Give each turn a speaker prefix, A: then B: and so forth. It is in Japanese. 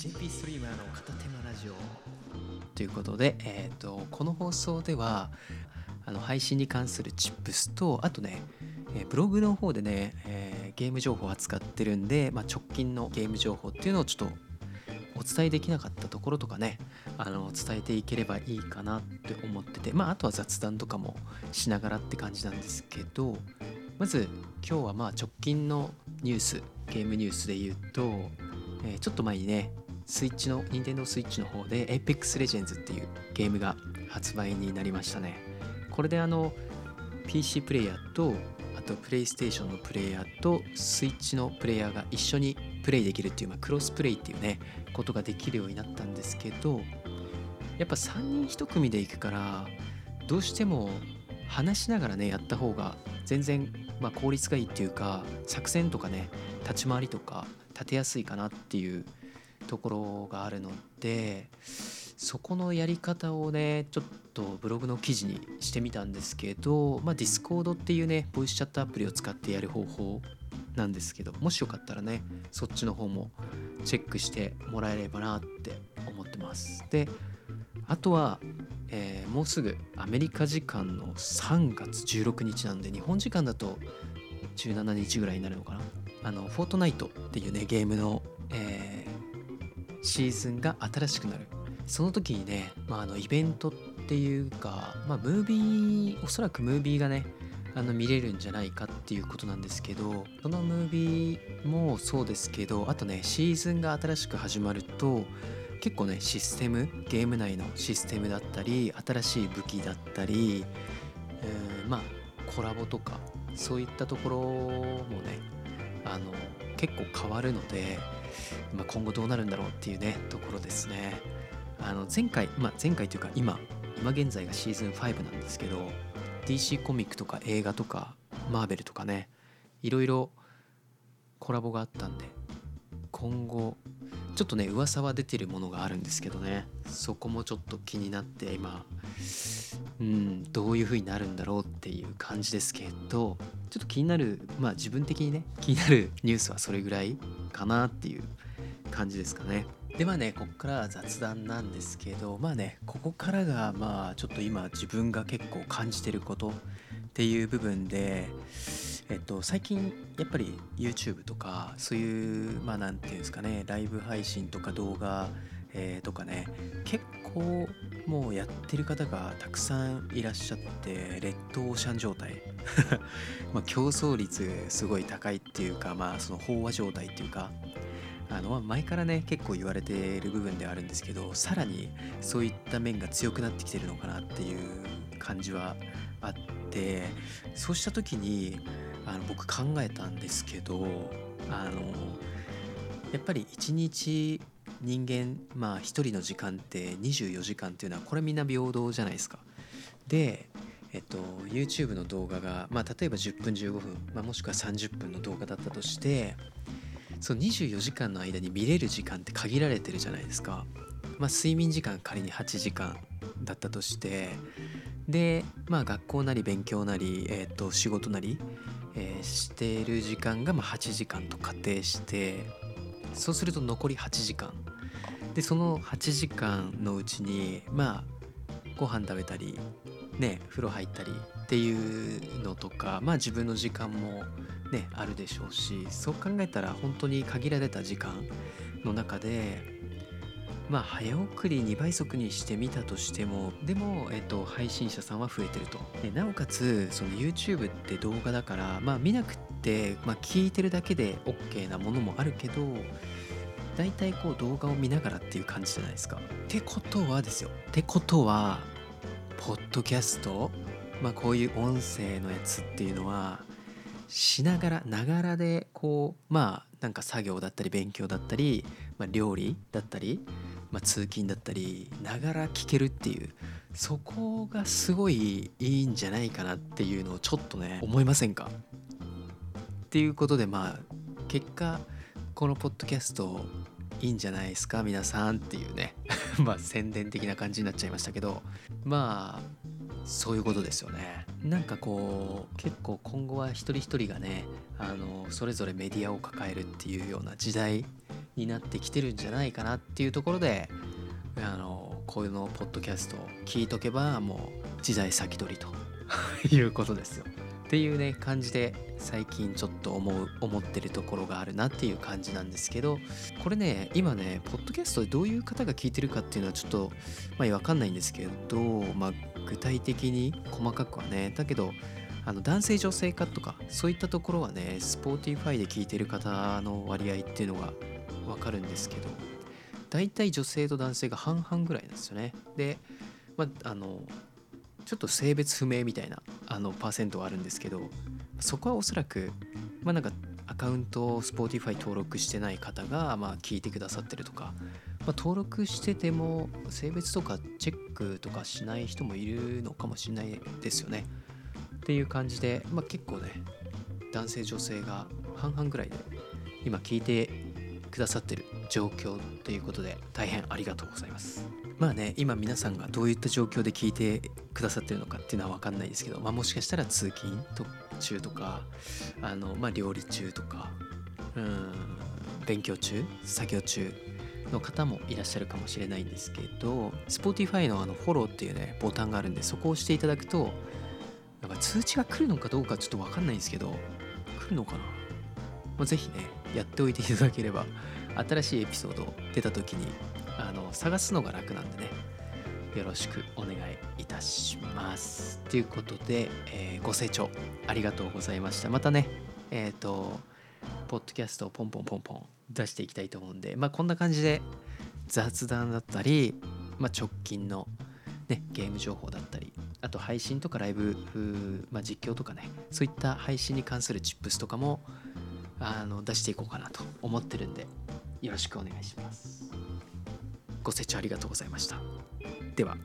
A: JP ストリーマーの片手間ラジオ。ということで、えーと、この放送ではあの配信に関するチップスとあとね、え、ブログの方でね、えー、ゲーム情報を扱ってるんで、まあ、直近のゲーム情報っていうのをちょっとお伝えできなかったところとかねあの伝えていければいいかなって思っててまああとは雑談とかもしながらって感じなんですけどまず今日はまあ直近のニュースゲームニュースで言うと、えー、ちょっと前にねスイッチの Nintendo Switch の方で Apex Legends っていうゲームが発売になりましたね。これであの PC プレイヤーとあと PlayStation のプレイヤーと Switch のプレイヤーが一緒にプレイできるっていう、まあ、クロスプレイっていうねことができるようになったんですけどやっぱ3人1組で行くからどうしても話しながらねやった方が全然まあ効率がいいっていうか作戦とかね立ち回りとか立てやすいかなっていうところがあるのでそこのやり方をねちょっとブログの記事にしてみたんですけどまあ Discord っていうねボイスチャットアプリを使ってやる方法なんですけどもしよかったらねそっちの方もチェックしてもらえればなって思ってます。であとは、えー、もうすぐアメリカ時間の3月16日なんで日本時間だと17日ぐらいになるのかな。あのフォートナイトっていうねゲームの、えー、シーズンが新しくなる。その時にね、まあ、あのイベントっていうか、まあ、ムービーおそらくムービーがねあの見れるんじゃないかっていうことなんですけどそのムービーもそうですけどあとねシーズンが新しく始まると結構ねシステムゲーム内のシステムだったり新しい武器だったり、えー、まあコラボとかそういったところもねあの結構変わるので、まあ、今後どうなるんだろうっていうねところですね。あの前回、まあ、前回というか今今現在がシーズン5なんですけど DC コミックとか映画とかマーベルとかねいろいろコラボがあったんで今後ちょっとね噂は出てるものがあるんですけどねそこもちょっと気になって今うんどういう風になるんだろうっていう感じですけどちょっと気になるまあ自分的にね気になるニュースはそれぐらいかなっていう感じですかね。でまあねこっからは雑談なんですけどまあねここからがまあちょっと今自分が結構感じてることっていう部分でえっと、最近やっぱり YouTube とかそういうまあ何て言うんですかねライブ配信とか動画、えー、とかね結構もうやってる方がたくさんいらっしゃってレッドオーシャン状態。ま競争率すごい高いっていうかまあその飽和状態っていうかあの前からね結構言われている部分ではあるんですけどさらにそういった面が強くなってきてるのかなっていう感じはあってそうした時にあの僕考えたんですけどあのやっぱり一日人間まあ一人の時間って24時間っていうのはこれみんな平等じゃないですか。でえっと、YouTube の動画が、まあ、例えば10分15分、まあ、もしくは30分の動画だったとしてその24時間の間に見れる時間って限られてるじゃないですか。まあ、睡眠時間仮に8時間だったとしてで、まあ、学校なり勉強なり、えー、と仕事なりえー、している時間がま8時間と仮定してそうすると残り8時間。でその8時間のうちにまあご飯食べたりね風呂入ったりっていうのとかまあ自分の時間もねあるでしょうしそう考えたら本当に限られた時間の中でまあ早送り2倍速にしてみたとしてもでも、えっと、配信者さんは増えてると。でなおかつその YouTube って動画だからまあ見なく、まあ、聞いてるだけで OK なものもあるけど大体こう動画を見ながらっていう感じじゃないですか。ってことはですよ。ってことはポッドキャストまあこういう音声のやつっていうのはしながらながらでこうまあなんか作業だったり勉強だったり、まあ、料理だったりまあ、通勤だったりながら聞けるっていうそこがすごいいいんじゃないかなっていうのをちょっとね思いませんか？っていうことでまあ結果このポッドキャストいいんじゃないですか皆さんっていうね まあ宣伝的な感じになっちゃいましたけどまあそういうことですよねなんかこう結構今後は一人一人がねあのそれぞれメディアを抱えるっていうような時代になってきてるんじゃないかなっていうところであのこういうのポッドキャストを聞いとけばもう時代先取りということですよ。っていうね感じで最近ちょっと思う思ってるところがあるなっていう感じなんですけどこれね今ねポッドキャストでどういう方が聞いてるかっていうのはちょっとまあ分かんないんですけどまあ具体的に細かくはねだけどあの男性女性化とかそういったところはね Spotify で聞いてる方の割合っていうのが分かるんですけど大体女性と男性が半々ぐらいなんですよね。でまああのちょっと性別不明みたいなあのパーセントはあるんですけどそこはおそらくまあなんかアカウントを Spotify 登録してない方がまあ聞いてくださってるとか、まあ、登録してても性別とかチェックとかしない人もいるのかもしれないですよね。っていう感じで、まあ、結構ね男性女性が半々ぐらいで今聞いてくださってる状況ということで大変ありがとうございます。まあね今皆さんがどういった状況で聞いてくださってるのかっていうのは分かんないですけど、まあ、もしかしたら通勤中とかあの、まあ、料理中とかうん勉強中作業中の方もいらっしゃるかもしれないんですけど Spotify のあのフォローっていうねボタンがあるんでそこを押していただくとなんか通知が来るのかどうかちょっと分かんないんですけど来るのかな、まあ、ぜひねやっておいていただければ新しいエピソード出た時にあの探すのが楽なんでねよろしくお願いいたします。ということで、えー、ご清聴ありがとうございました。またねえっ、ー、とポッドキャストをポンポンポンポン出していきたいと思うんでまあこんな感じで雑談だったり、まあ、直近の、ね、ゲーム情報だったりあと配信とかライブ、まあ、実況とかねそういった配信に関するチップスとかもあの出していこうかなと思ってるんでよろしくお願いします。ご清聴ありがとうございました。では。